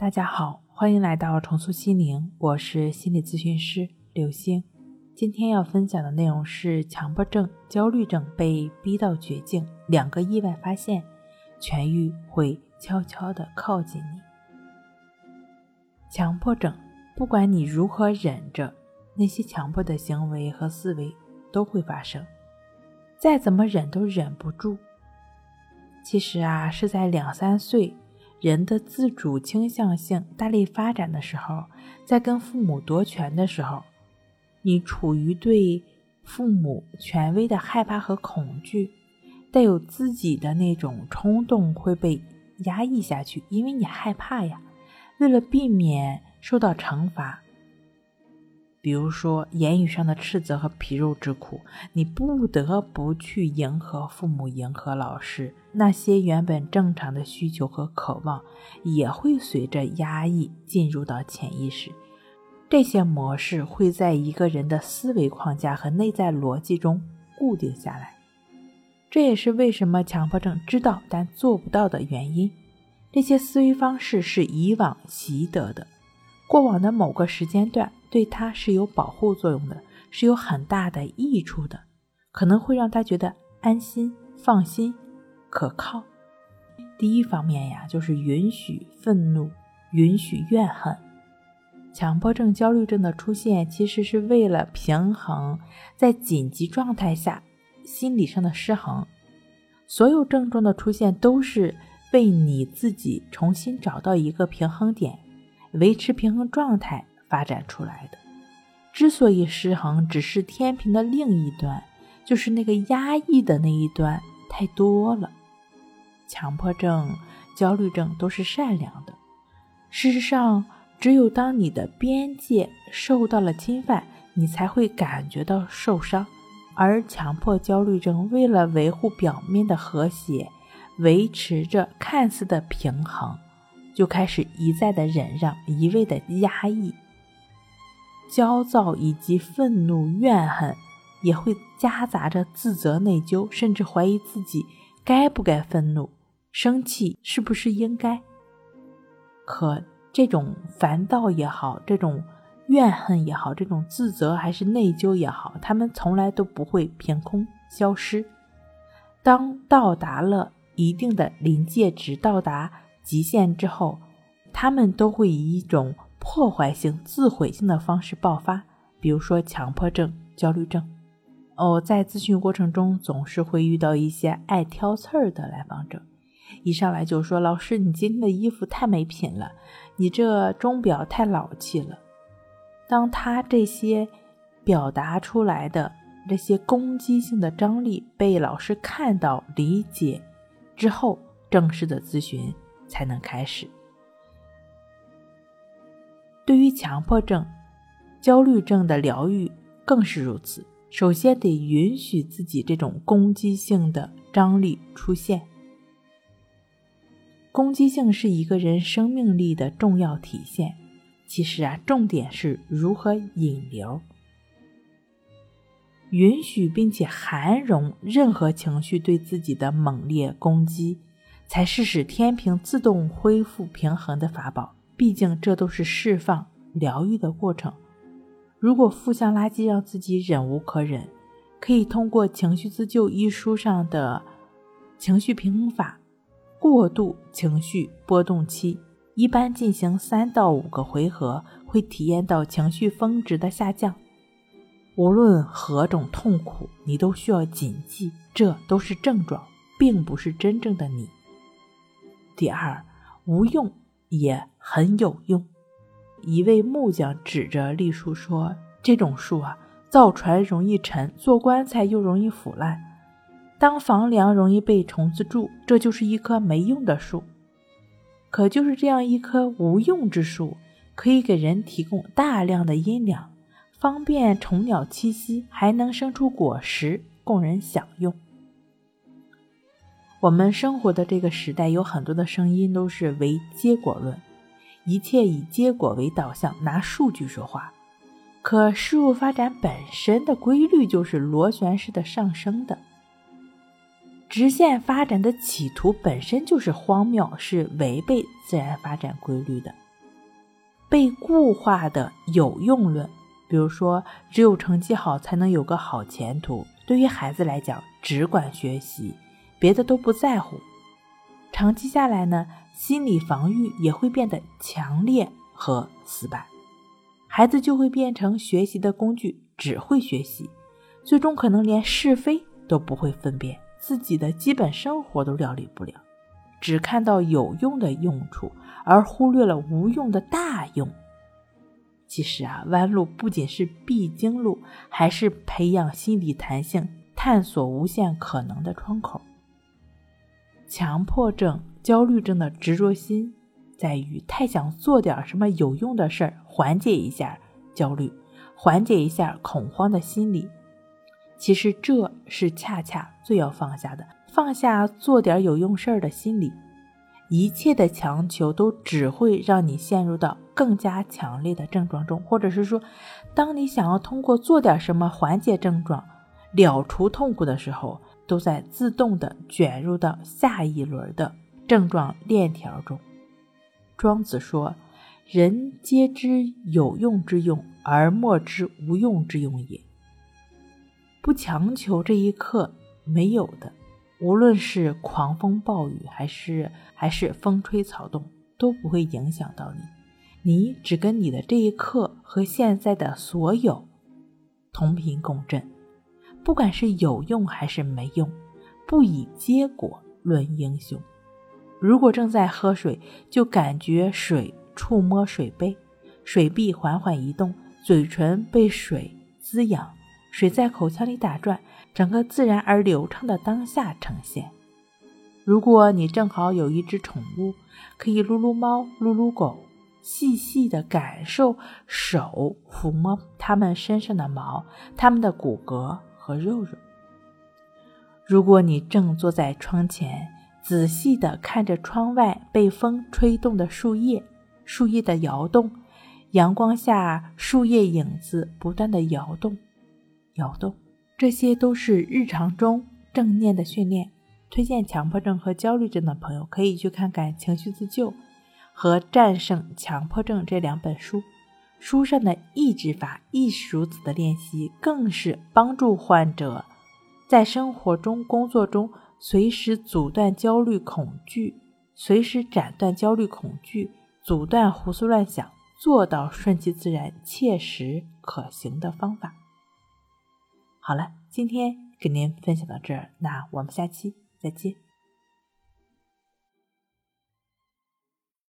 大家好，欢迎来到重塑心灵，我是心理咨询师刘星。今天要分享的内容是强迫症、焦虑症被逼到绝境，两个意外发现，痊愈会悄悄的靠近你。强迫症，不管你如何忍着，那些强迫的行为和思维都会发生，再怎么忍都忍不住。其实啊，是在两三岁。人的自主倾向性大力发展的时候，在跟父母夺权的时候，你处于对父母权威的害怕和恐惧，带有自己的那种冲动会被压抑下去，因为你害怕呀。为了避免受到惩罚。比如说，言语上的斥责和皮肉之苦，你不得不去迎合父母、迎合老师，那些原本正常的需求和渴望，也会随着压抑进入到潜意识。这些模式会在一个人的思维框架和内在逻辑中固定下来。这也是为什么强迫症知道但做不到的原因。这些思维方式是以往习得的。过往的某个时间段对他是有保护作用的，是有很大的益处的，可能会让他觉得安心、放心、可靠。第一方面呀，就是允许愤怒，允许怨恨。强迫症、焦虑症的出现，其实是为了平衡在紧急状态下心理上的失衡。所有症状的出现，都是为你自己重新找到一个平衡点。维持平衡状态发展出来的，之所以失衡，只是天平的另一端，就是那个压抑的那一端太多了。强迫症、焦虑症都是善良的。事实上，只有当你的边界受到了侵犯，你才会感觉到受伤。而强迫焦虑症为了维护表面的和谐，维持着看似的平衡。就开始一再的忍让，一味的压抑，焦躁以及愤怒、怨恨，也会夹杂着自责、内疚，甚至怀疑自己该不该愤怒、生气，是不是应该？可这种烦躁也好，这种怨恨也好，这种自责还是内疚也好，他们从来都不会凭空消失。当到达了一定的临界值，到达。极限之后，他们都会以一种破坏性、自毁性的方式爆发，比如说强迫症、焦虑症。哦，在咨询过程中，总是会遇到一些爱挑刺儿的来访者，一上来就说：“老师，你今天的衣服太没品了，你这钟表太老气了。”当他这些表达出来的这些攻击性的张力被老师看到、理解之后，正式的咨询。才能开始。对于强迫症、焦虑症的疗愈更是如此。首先得允许自己这种攻击性的张力出现。攻击性是一个人生命力的重要体现。其实啊，重点是如何引流，允许并且涵容任何情绪对自己的猛烈攻击。才是使天平自动恢复平衡的法宝。毕竟，这都是释放、疗愈的过程。如果负向垃圾让自己忍无可忍，可以通过《情绪自救》一书上的情绪平衡法，过渡情绪波动期，一般进行三到五个回合，会体验到情绪峰值的下降。无论何种痛苦，你都需要谨记，这都是症状，并不是真正的你。第二，无用也很有用。一位木匠指着栗树说：“这种树啊，造船容易沉，做棺材又容易腐烂，当房梁容易被虫子蛀，这就是一棵没用的树。可就是这样一棵无用之树，可以给人提供大量的阴凉，方便虫鸟栖息，还能生出果实供人享用。”我们生活的这个时代，有很多的声音都是唯结果论，一切以结果为导向，拿数据说话。可事物发展本身的规律就是螺旋式的上升的，直线发展的企图本身就是荒谬，是违背自然发展规律的。被固化的有用论，比如说只有成绩好才能有个好前途，对于孩子来讲只管学习，别的都不在乎。长期下来呢，心理防御也会变得强烈和死板，孩子就会变成学习的工具，只会学习，最终可能连是非都不会分辨，自己的基本生活都料理不了。只看到有用的用处，而忽略了无用的大用。其实啊，弯路不仅是必经路，还是培养心理弹性、探索无限可能的窗口。强迫症、焦虑症的执着心，在于太想做点什么有用的事儿，缓解一下焦虑，缓解一下恐慌的心理。其实这是恰恰最要放下的。放下做点有用事儿的心理，一切的强求都只会让你陷入到更加强烈的症状中，或者是说，当你想要通过做点什么缓解症状、了除痛苦的时候，都在自动的卷入到下一轮的症状链条中。庄子说：“人皆知有用之用，而莫知无用之用也。”不强求这一刻没有的。无论是狂风暴雨，还是还是风吹草动，都不会影响到你。你只跟你的这一刻和现在的所有同频共振。不管是有用还是没用，不以结果论英雄。如果正在喝水，就感觉水触摸水杯，水壁缓缓移动，嘴唇被水滋养。水在口腔里打转，整个自然而流畅的当下呈现。如果你正好有一只宠物，可以撸撸猫、撸撸狗，细细的感受手抚摸它们身上的毛、它们的骨骼和肉肉。如果你正坐在窗前，仔细的看着窗外被风吹动的树叶，树叶的摇动，阳光下树叶影子不断的摇动。摇动，这些都是日常中正念的训练。推荐强迫症和焦虑症的朋友可以去看看《情绪自救》和《战胜强迫症》这两本书。书上的抑制法亦是如此的练习，更是帮助患者在生活中、工作中随时阻断焦虑、恐惧，随时斩断焦虑、恐惧，阻断胡思乱想，做到顺其自然、切实可行的方法。好了，今天跟您分享到这儿，那我们下期再见。